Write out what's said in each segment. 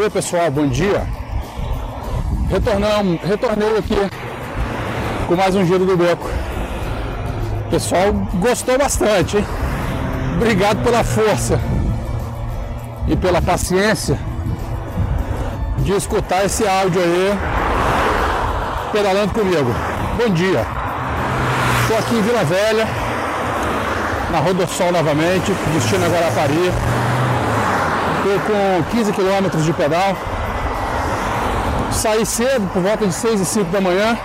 Oi pessoal, bom dia. Retornamos, retornei aqui com mais um giro do beco. O pessoal gostou bastante, hein? Obrigado pela força e pela paciência de escutar esse áudio aí pedalando comigo. Bom dia. Estou aqui em Vila Velha, na Rodossol novamente, destino a Guarapari. Estou com 15 quilômetros de pedal. Saí cedo, por volta de 6 e 5 da manhã.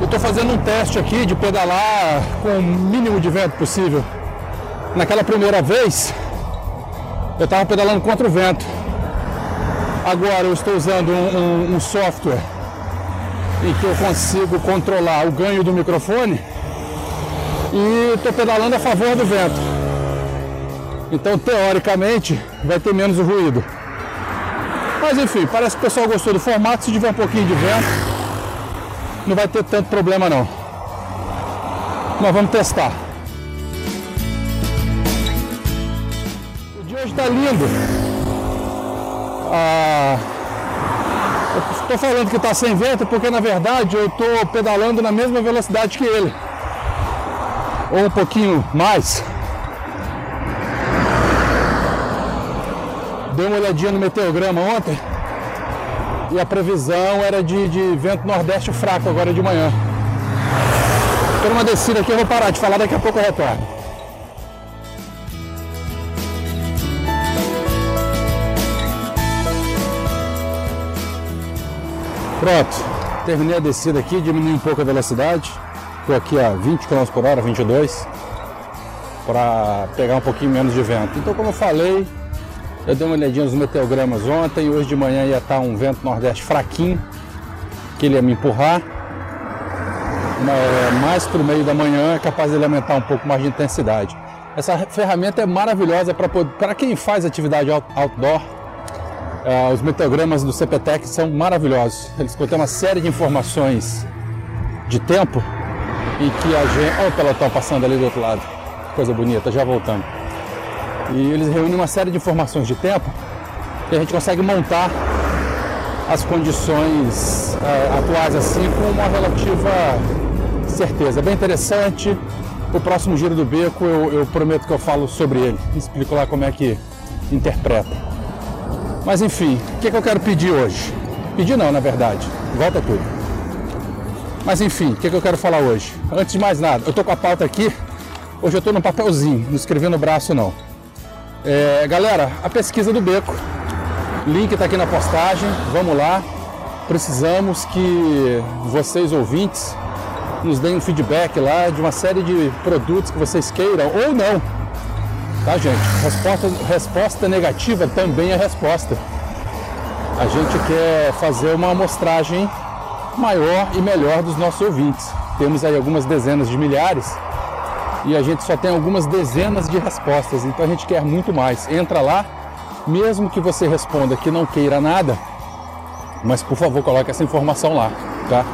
Eu estou fazendo um teste aqui de pedalar com o mínimo de vento possível. Naquela primeira vez, eu estava pedalando contra o vento. Agora eu estou usando um, um, um software em que eu consigo controlar o ganho do microfone e estou pedalando a favor do vento. Então, teoricamente, vai ter menos ruído. Mas enfim, parece que o pessoal gostou do formato. Se tiver um pouquinho de vento, não vai ter tanto problema não. Nós vamos testar. O dia hoje está lindo. Ah, estou falando que está sem vento porque na verdade eu estou pedalando na mesma velocidade que ele. Ou um pouquinho mais. Dei uma olhadinha no meteograma ontem e a previsão era de, de vento nordeste fraco agora de manhã. Estou numa descida aqui, eu vou parar de falar, daqui a pouco eu retorno. Pronto, terminei a descida aqui, diminui um pouco a velocidade. Estou aqui a 20 km por hora, 22, para pegar um pouquinho menos de vento. Então, como eu falei, eu dei uma olhadinha nos meteogramas ontem, hoje de manhã ia estar um vento nordeste fraquinho, que ele ia me empurrar. Mais para o meio da manhã é capaz de aumentar um pouco mais de intensidade. Essa ferramenta é maravilhosa para quem faz atividade outdoor. Uh, os meteogramas do CPTEC são maravilhosos. Eles contêm uma série de informações de tempo e que a gente. Olha o pelotão passando ali do outro lado. Coisa bonita, já voltando. E eles reúnem uma série de informações de tempo que a gente consegue montar as condições é, atuais assim com uma relativa certeza. É bem interessante. O próximo giro do beco eu, eu prometo que eu falo sobre ele. Explico lá como é que interpreta. Mas enfim, o que, é que eu quero pedir hoje? Pedir não, na verdade. Volta tudo. Mas enfim, o que, é que eu quero falar hoje? Antes de mais nada, eu estou com a pauta aqui. Hoje eu estou no papelzinho, não escrevi no braço não. É, galera, a pesquisa do beco. Link está aqui na postagem. Vamos lá. Precisamos que vocês ouvintes nos deem um feedback lá de uma série de produtos que vocês queiram ou não. Tá, gente? Resposta, resposta negativa também é resposta. A gente quer fazer uma amostragem maior e melhor dos nossos ouvintes. Temos aí algumas dezenas de milhares e a gente só tem algumas dezenas de respostas, então a gente quer muito mais. Entra lá, mesmo que você responda que não queira nada, mas por favor coloque essa informação lá, tá?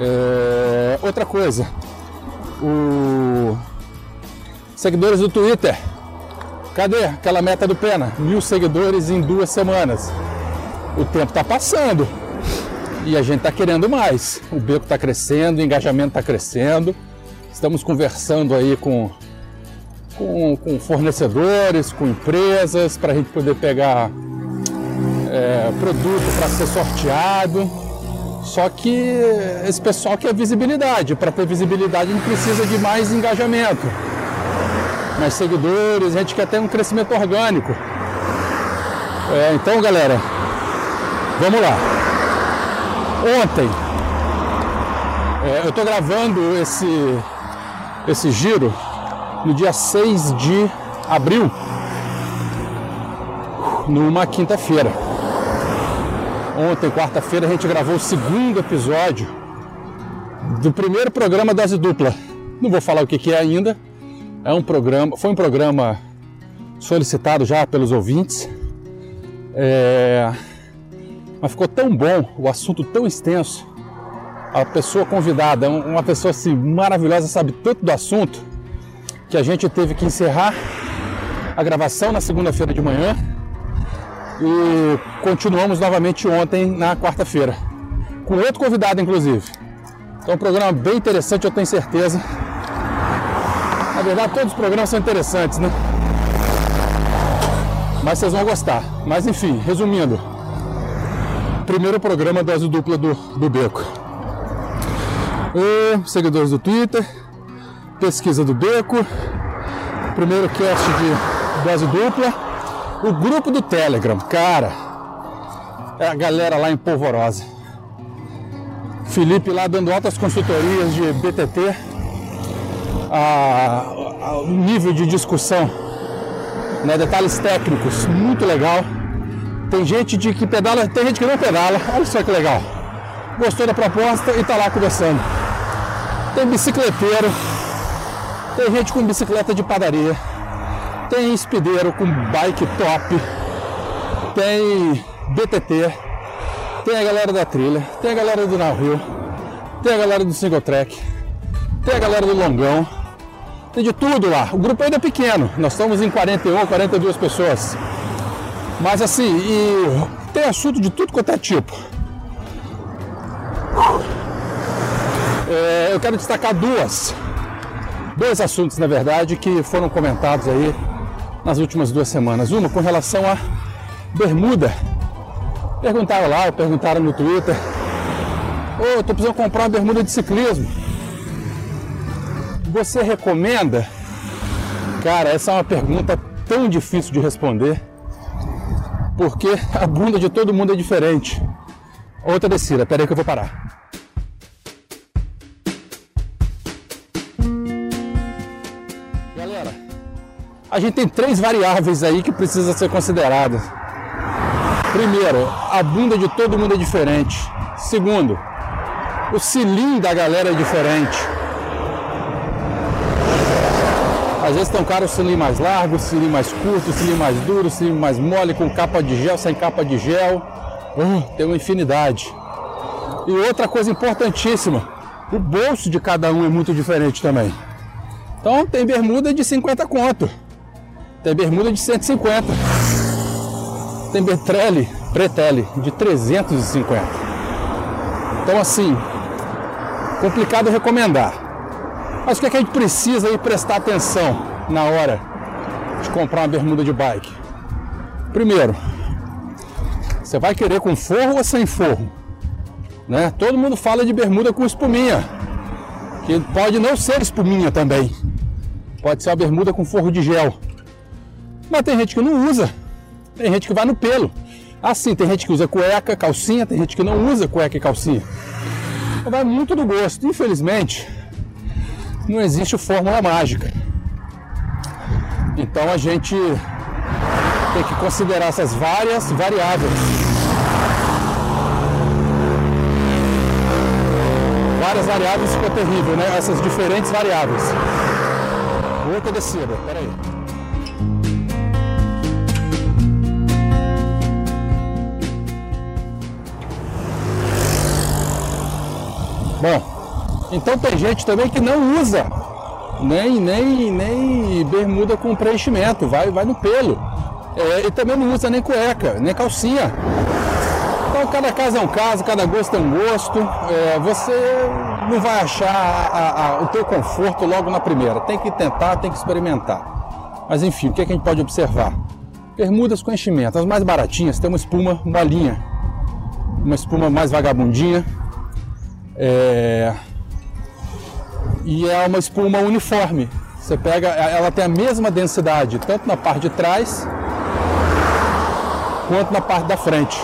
É... Outra coisa, o seguidores do Twitter, cadê aquela meta do Pena? Mil seguidores em duas semanas. O tempo está passando e a gente está querendo mais. O beco está crescendo, o engajamento está crescendo. Estamos conversando aí com, com, com fornecedores, com empresas, para a gente poder pegar é, produto para ser sorteado. Só que esse pessoal quer visibilidade. Para ter visibilidade, a gente precisa de mais engajamento, mais seguidores, a gente quer ter um crescimento orgânico. É, então, galera, vamos lá. Ontem, é, eu estou gravando esse, esse giro no dia 6 de abril, numa quinta-feira. Ontem, quarta-feira, a gente gravou o segundo episódio do primeiro programa Dose Dupla. Não vou falar o que, é ainda. É um programa, foi um programa solicitado já pelos ouvintes. É, mas ficou tão bom, o assunto tão extenso, a pessoa convidada, uma pessoa assim maravilhosa, sabe tanto do assunto, que a gente teve que encerrar a gravação na segunda-feira de manhã e continuamos novamente ontem na quarta-feira, com outro convidado inclusive. Então um programa bem interessante, eu tenho certeza. Na verdade todos os programas são interessantes, né? Mas vocês vão gostar. Mas enfim, resumindo. Primeiro programa dose dupla do, do Beco. E, seguidores do Twitter, pesquisa do Beco, primeiro cast de dose dupla, o grupo do Telegram, cara, é a galera lá em Polvorosa. Felipe lá dando altas consultorias de BTT, a, a, o nível de discussão, né, detalhes técnicos, muito legal. Tem gente de que pedala, tem gente que não pedala, olha só que legal. Gostou da proposta e tá lá conversando. Tem bicicleteiro, tem gente com bicicleta de padaria, tem espideiro com bike top, tem BTT, tem a galera da trilha, tem a galera do downhill, tem a galera do single track, tem a galera do longão, tem de tudo lá. O grupo ainda é pequeno, nós estamos em 41, 42 pessoas. Mas assim, tem assunto de tudo quanto é tipo. É, eu quero destacar duas, dois assuntos, na verdade, que foram comentados aí nas últimas duas semanas. Uma com relação a bermuda. Perguntaram lá, perguntaram no Twitter. Ô, oh, tô precisando comprar uma bermuda de ciclismo. Você recomenda? Cara, essa é uma pergunta tão difícil de responder. Porque a bunda de todo mundo é diferente. Outra descida, peraí que eu vou parar. A gente tem três variáveis aí que precisam ser consideradas. Primeiro, a bunda de todo mundo é diferente. Segundo, o cilindro da galera é diferente. Às vezes tem um cara o cilindro mais largo, o cilindro mais curto, o cilindro mais duro, o cilindro mais mole, com capa de gel, sem capa de gel. Uh, tem uma infinidade. E outra coisa importantíssima, o bolso de cada um é muito diferente também. Então tem bermuda de 50 conto. Tem bermuda de 150. Tem Bertrelli, Pretelli de 350. Então assim, complicado recomendar. Mas o que, é que a gente precisa aí prestar atenção na hora de comprar uma bermuda de bike? Primeiro, você vai querer com forro ou sem forro? Né? Todo mundo fala de bermuda com espuminha, que pode não ser espuminha também. Pode ser uma bermuda com forro de gel. Mas tem gente que não usa. Tem gente que vai no pelo. Assim, tem gente que usa cueca, calcinha, tem gente que não usa cueca e calcinha. Vai muito do gosto. Infelizmente, não existe fórmula mágica. Então a gente tem que considerar essas várias variáveis. Várias variáveis ficou terrível, né? Essas diferentes variáveis. Outra descida, peraí. Bom, então tem gente também que não usa nem, nem, nem bermuda com preenchimento, vai, vai no pelo. É, e também não usa nem cueca, nem calcinha. Então cada caso é um caso, cada gosto é um gosto. É, você não vai achar a, a, o teu conforto logo na primeira. Tem que tentar, tem que experimentar. Mas enfim, o que, é que a gente pode observar? Bermudas com enchimento, as mais baratinhas, tem uma espuma molinha, uma espuma mais vagabundinha, é... E é uma espuma uniforme. Você pega, ela tem a mesma densidade, tanto na parte de trás quanto na parte da frente.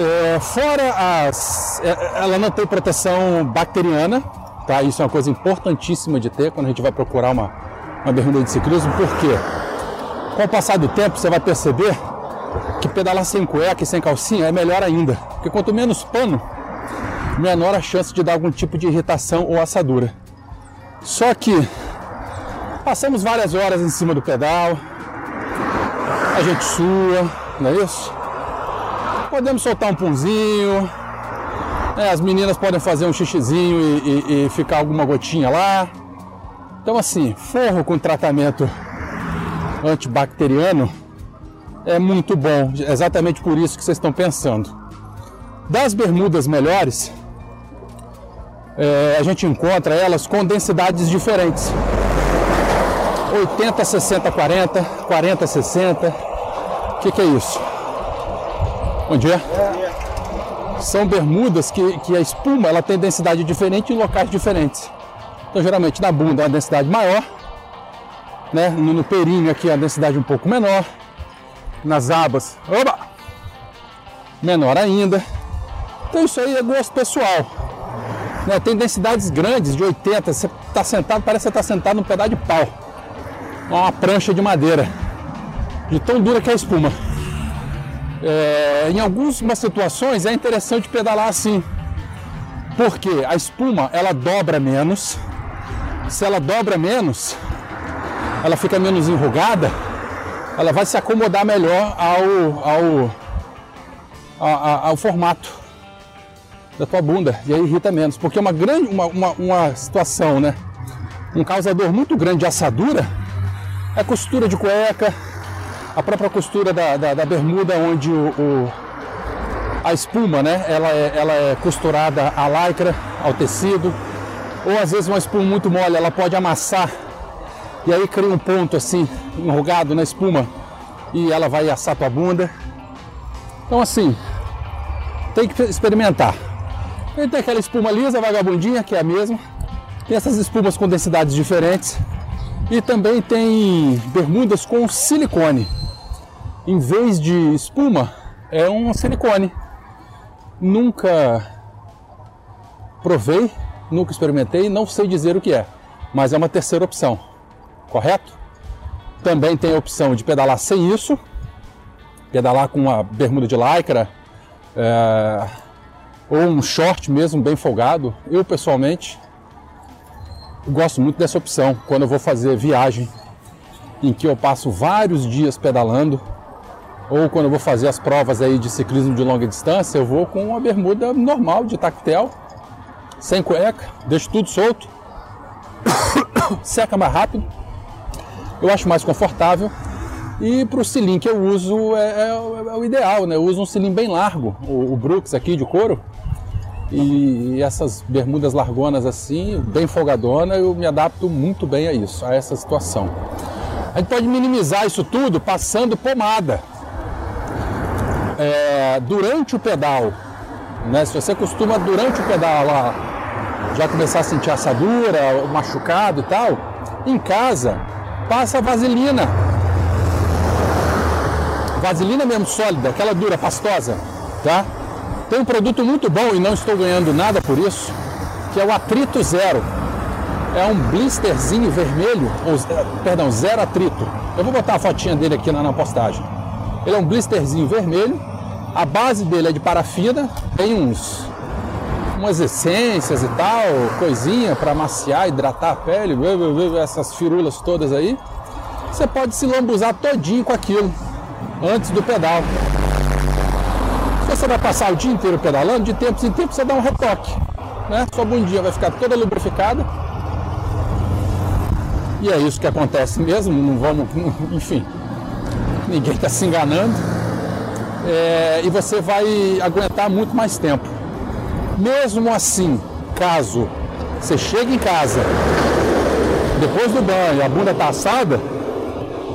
É, fora as. É, ela não tem proteção bacteriana, tá? Isso é uma coisa importantíssima de ter quando a gente vai procurar uma, uma bermuda de ciclismo, porque com o passar do tempo você vai perceber que pedalar sem cueca e sem calcinha é melhor ainda. Porque quanto menos pano, menor a chance de dar algum tipo de irritação ou assadura. Só que passamos várias horas em cima do pedal, a gente sua, não é isso? Podemos soltar um punzinho, né? as meninas podem fazer um xixizinho e, e, e ficar alguma gotinha lá. Então assim, forro com tratamento antibacteriano é muito bom, exatamente por isso que vocês estão pensando. Das bermudas melhores, é, a gente encontra elas com densidades diferentes. 80, 60, 40, 40, 60. O que, que é isso? Bom dia. São bermudas que, que a espuma ela tem densidade diferente em locais diferentes. Então, geralmente na bunda é uma densidade maior, né? no, no períneo aqui é a densidade um pouco menor, nas abas, oba, menor ainda. Então, isso aí é gosto pessoal. Né? Tem densidades grandes, de 80, você está sentado, parece que você está sentado num pedaço de pau uma prancha de madeira, de tão dura que é a espuma. É, em algumas situações é interessante pedalar assim, porque a espuma ela dobra menos. Se ela dobra menos, ela fica menos enrugada, ela vai se acomodar melhor ao, ao, ao, ao formato da tua bunda e aí irrita menos, porque uma grande uma, uma, uma situação, né? Um causador muito grande de assadura a costura de cueca, a própria costura da, da, da bermuda, onde o, o, a espuma, né, ela é, ela é costurada à lycra, ao tecido, ou às vezes uma espuma muito mole, ela pode amassar e aí cria um ponto assim, enrugado na espuma e ela vai assar tua bunda. Então assim, tem que experimentar. Tem aquela espuma lisa, vagabundinha, que é a mesma. Tem essas espumas com densidades diferentes. E também tem bermudas com silicone. Em vez de espuma, é um silicone. Nunca provei, nunca experimentei, não sei dizer o que é, mas é uma terceira opção, correto? Também tem a opção de pedalar sem isso, pedalar com uma bermuda de lycra é, ou um short mesmo bem folgado. Eu pessoalmente gosto muito dessa opção quando eu vou fazer viagem em que eu passo vários dias pedalando ou quando eu vou fazer as provas aí de ciclismo de longa distância, eu vou com uma bermuda normal de tactel, sem cueca, deixo tudo solto, seca mais rápido, eu acho mais confortável. E para o cilim que eu uso é, é, é, o ideal, né? Eu uso um cilim bem largo, o, o Brooks aqui de couro, e essas bermudas largonas assim, bem folgadona, eu me adapto muito bem a isso, a essa situação. A gente pode minimizar isso tudo passando pomada. É, durante o pedal, né? Se você costuma durante o pedal lá já começar a sentir assadura, machucado e tal, em casa passa vaselina. Vaselina mesmo sólida, aquela dura, pastosa, tá? Tem um produto muito bom e não estou ganhando nada por isso, que é o Atrito Zero. É um blisterzinho vermelho, ou, perdão, zero atrito. Eu vou botar a fotinha dele aqui na, na postagem. Ele é um blisterzinho vermelho, a base dele é de parafina, tem uns umas essências e tal, coisinha para maciar, hidratar a pele, essas firulas todas aí. Você pode se lambuzar todinho com aquilo antes do pedal você vai passar o dia inteiro pedalando, de tempos em tempos você dá um retoque. Né? Sua bundinha vai ficar toda lubrificada. E é isso que acontece mesmo, não vamos, enfim, ninguém está se enganando. É, e você vai aguentar muito mais tempo. Mesmo assim, caso você chegue em casa, depois do banho, a bunda está assada,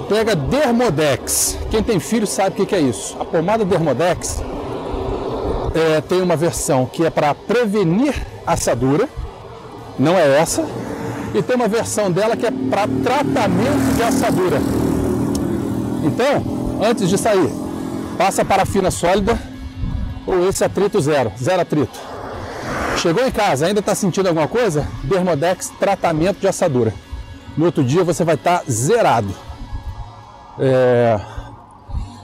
pega Dermodex. Quem tem filho sabe o que é isso. A pomada Dermodex é, tem uma versão que é para prevenir assadura, não é essa, e tem uma versão dela que é para tratamento de assadura. Então, antes de sair, passa parafina sólida ou esse atrito zero, zero atrito. Chegou em casa, ainda está sentindo alguma coisa? Dermodex tratamento de assadura. No outro dia você vai estar tá zerado. É...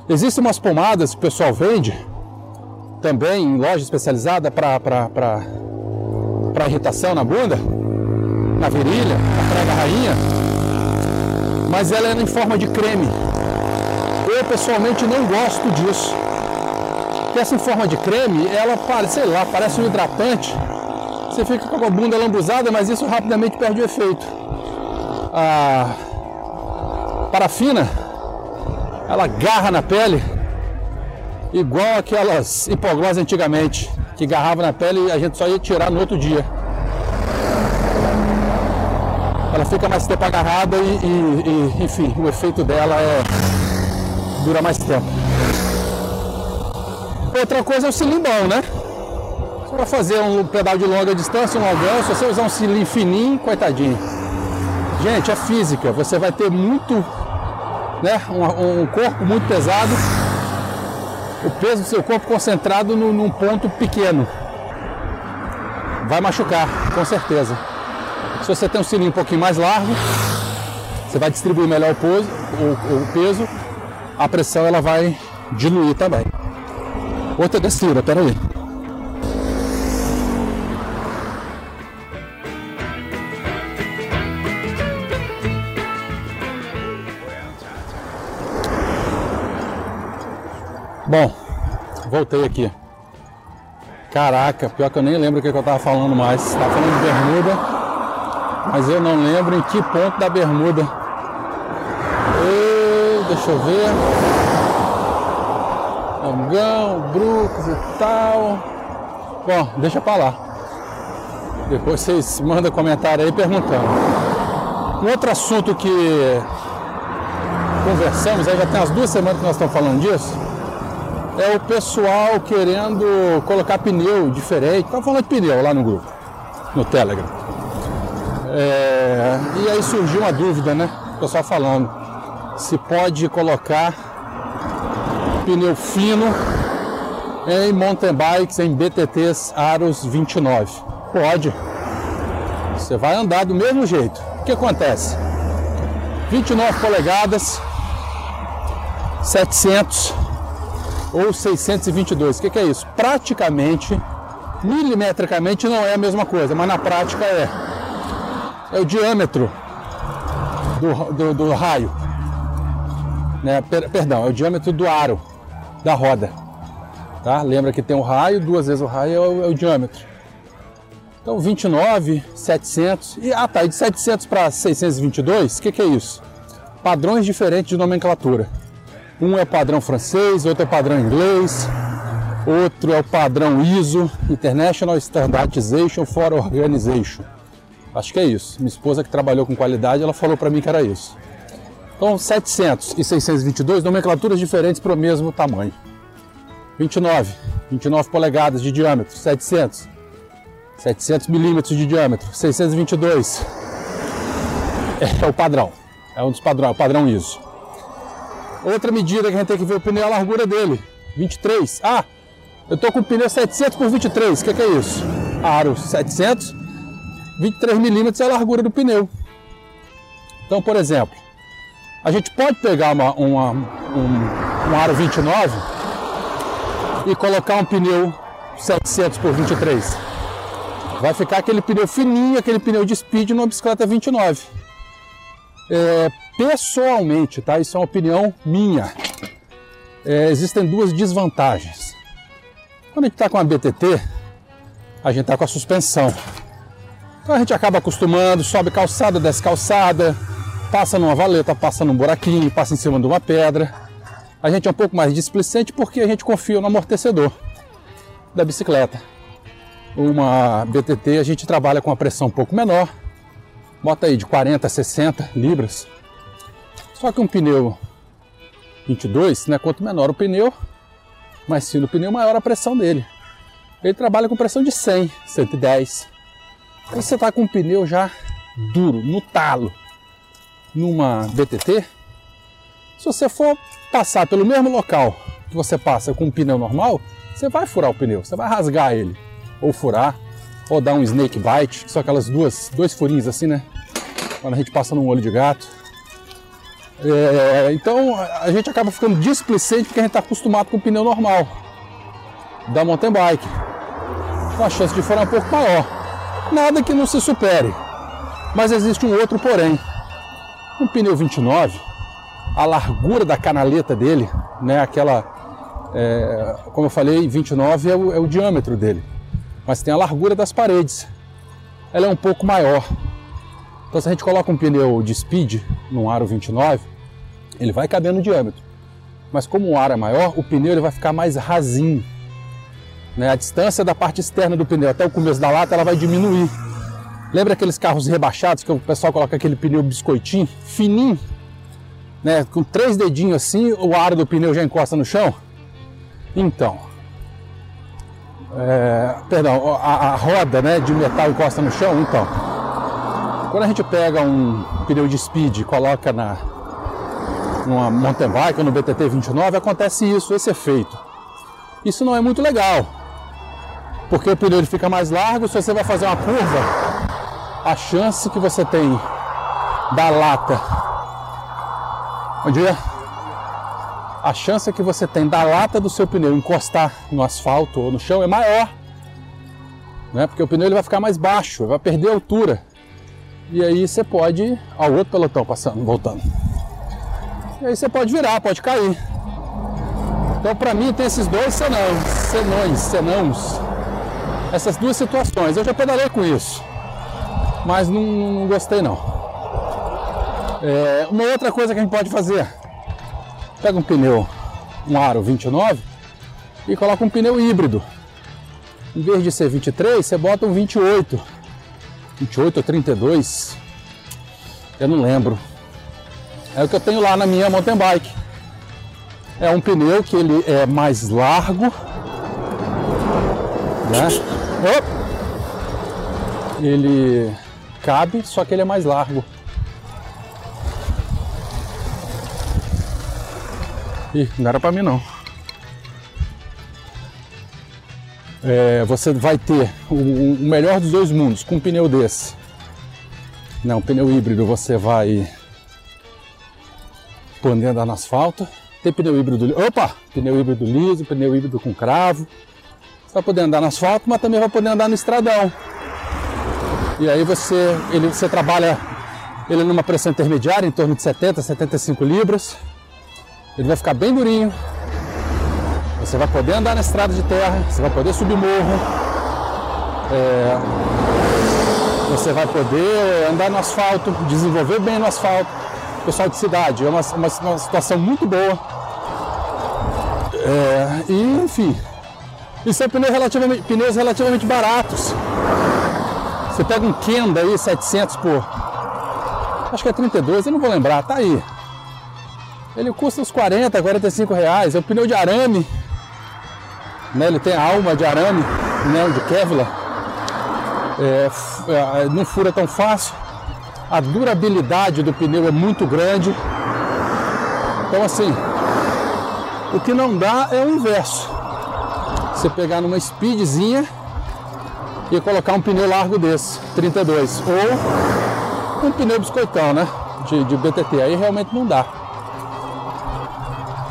Existem umas pomadas que o pessoal vende também em loja especializada para irritação na bunda, na virilha, na prega rainha, mas ela é em forma de creme. Eu pessoalmente não gosto disso. Porque essa forma de creme, ela parece, sei lá, parece um hidratante. Você fica com a bunda lambuzada, mas isso rapidamente perde o efeito. A parafina ela agarra na pele igual aquelas hipoglós antigamente, que agarrava na pele e a gente só ia tirar no outro dia. Ela fica mais tempo agarrada e, e, e enfim, o efeito dela é dura mais tempo. Outra coisa é o cilimbão, né? Para fazer um pedal de longa distância, um longão, se você usar um cilindro fininho, coitadinho. Gente, é física. Você vai ter muito, né? Um, um corpo muito pesado. O peso do seu corpo concentrado no, num ponto pequeno. Vai machucar, com certeza. Se você tem um cilindro um pouquinho mais largo, você vai distribuir melhor o peso, o, o peso a pressão ela vai diluir também. Outra descida, peraí. Bom, voltei aqui. Caraca, pior que eu nem lembro o que eu tava falando mais. Tava falando de bermuda, mas eu não lembro em que ponto da bermuda. Deixa eu ver. Longão, Brooks e tal. Bom, deixa pra lá. Depois vocês mandam comentário aí perguntando. Um outro assunto que conversamos, aí já tem umas duas semanas que nós estamos falando disso é o pessoal querendo colocar pneu diferente. Estava falando de pneu lá no grupo, no Telegram. É, e aí surgiu uma dúvida, né? O pessoal falando se pode colocar pneu fino em mountain bikes, em BTTs Aros 29. Pode. Você vai andar do mesmo jeito. O que acontece? 29 polegadas, 700 ou 622. O que, que é isso? Praticamente, milimetricamente não é a mesma coisa, mas na prática é. É o diâmetro do, do, do raio. Né? Per, perdão, é o diâmetro do aro da roda. Tá? Lembra que tem o raio, duas vezes o raio é o, é o diâmetro. Então 29, 700 e ah tá, e de 700 para 622, o que, que é isso? Padrões diferentes de nomenclatura. Um é o padrão francês, outro é o padrão inglês, outro é o padrão ISO, International Standardization for Organization. Acho que é isso. Minha esposa que trabalhou com qualidade, ela falou para mim que era isso. Então, 700 e 622, nomenclaturas diferentes para o mesmo tamanho. 29, 29 polegadas de diâmetro, 700. 700 milímetros de diâmetro, 622. É, é o padrão. É um dos padrões, é o padrão ISO. Outra medida que a gente tem que ver o pneu é a largura dele. 23. Ah, eu tô com o pneu 700 por 23. O que, que, é isso? Aro 700, 23 milímetros é a largura do pneu. Então, por exemplo, a gente pode pegar uma, uma, um, um aro 29 e colocar um pneu 700 por 23. Vai ficar aquele pneu fininho, aquele pneu de speed numa bicicleta 29. É, pessoalmente, tá? Isso é uma opinião minha. É, existem duas desvantagens. Quando a gente está com a BTT, a gente está com a suspensão. Então a gente acaba acostumando, sobe calçada, desce calçada, passa numa valeta, passa num buraquinho, passa em cima de uma pedra. A gente é um pouco mais displicente porque a gente confia no amortecedor da bicicleta. Uma BTT a gente trabalha com a pressão um pouco menor, bota aí de 40 a 60 libras. Só que um pneu 22, né, quanto menor o pneu, mais fino o pneu, maior a pressão dele. Ele trabalha com pressão de 100, 110. Aí você está com um pneu já duro, no talo, numa BTT, se você for passar pelo mesmo local que você passa com um pneu normal, você vai furar o pneu, você vai rasgar ele, ou furar, ou dar um snake bite, que são aquelas duas, dois furinhos assim, né? Quando a gente passa num olho de gato. É, então a gente acaba ficando displicente porque a gente está acostumado com o pneu normal da mountain bike. Com a chance de furar um pouco maior. Nada que não se supere. Mas existe um outro porém. Um pneu 29, a largura da canaleta dele, né, aquela, é, como eu falei, 29 é o, é o diâmetro dele mas tem a largura das paredes. Ela é um pouco maior. Então se a gente coloca um pneu de speed num aro 29, ele vai caber no diâmetro. mas como o ar é maior, o pneu ele vai ficar mais rasinho. Né? A distância da parte externa do pneu até o começo da lata ela vai diminuir. Lembra aqueles carros rebaixados que o pessoal coloca aquele pneu biscoitinho, fininho, né? com três dedinhos assim, o ar do pneu já encosta no chão? Então, é, perdão, a, a, roda né, de metal encosta no chão, então. Quando a gente pega um pneu de speed e coloca na numa mountain bike ou no BTT 29, acontece isso, esse efeito. Isso não é muito legal, porque o pneu ele fica mais largo, se você vai fazer uma curva, a chance que você tem da lata. Bom dia a chance que você tem da lata do seu pneu encostar no asfalto ou no chão é maior. Né? Porque o pneu ele vai ficar mais baixo, vai perder altura. E aí você pode. Ó, o outro pelotão passando, voltando. E aí você pode virar, pode cair. Então para mim tem esses dois senões, senões, senãos. Essas duas situações. Eu já pedalei com isso. Mas não, não gostei não. É, uma outra coisa que a gente pode fazer Pega um pneu, um aro 29 e coloca um pneu híbrido. Em vez de ser 23, você bota um 28. 28 ou 32, eu não lembro. É o que eu tenho lá na minha mountain bike. É um pneu que ele é mais largo, né? Ele cabe, só que ele é mais largo. Ih, não era para mim não. É, você vai ter o, o, melhor dos dois mundos com um pneu desse. Não, pneu híbrido você vai poder andar no asfalto. Tem pneu híbrido, opa, pneu híbrido liso, pneu híbrido com cravo. Você vai poder andar no asfalto, mas também vai poder andar no estradão. E aí você, ele, você trabalha ele numa pressão intermediária, em torno de 70, 75 libras. Ele vai ficar bem durinho. Você vai poder andar na estrada de terra, você vai poder subir morro. É, você vai poder andar no asfalto, desenvolver bem no asfalto. Pessoal de cidade, é uma, uma, uma situação muito boa. É, e enfim, e são pneus relativamente, pneus relativamente baratos. Você pega um Kenda aí, 700 por. Acho que é 32, eu não vou lembrar, tá aí. Ele custa uns 40, 45 reais. É um pneu de arame. Né? Ele tem a alma de arame, né? de Kevlar. É, é, não fura tão fácil. A durabilidade do pneu é muito grande. Então assim, o que não dá é o inverso. Você pegar numa speedzinha e colocar um pneu largo desse, 32. Ou um pneu biscoitão, né? De, de BTT. Aí realmente não dá.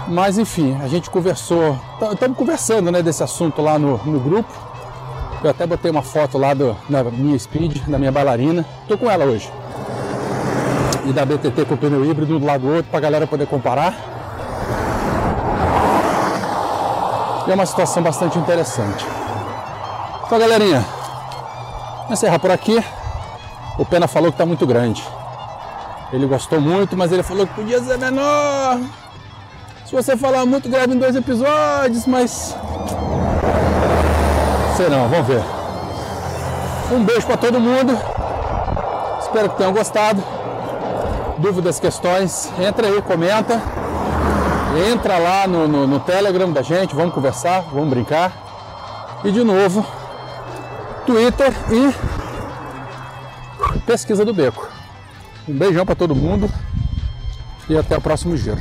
Mas enfim, a gente conversou, estamos conversando né, desse assunto lá no, no grupo. Eu até botei uma foto lá do, da minha speed, da minha bailarina. Tô com ela hoje. E da BTT com pneu híbrido do lado do outro para a galera poder comparar. E é uma situação bastante interessante. Então, galerinha, encerrar por aqui. O Pena falou que está muito grande. Ele gostou muito, mas ele falou que podia ser menor. Se você falar muito, grave em dois episódios, mas. Sei não, vamos ver. Um beijo para todo mundo. Espero que tenham gostado. Dúvidas, questões, entra aí, comenta. Entra lá no, no, no Telegram da gente, vamos conversar, vamos brincar. E de novo, Twitter e pesquisa do beco. Um beijão para todo mundo e até o próximo giro.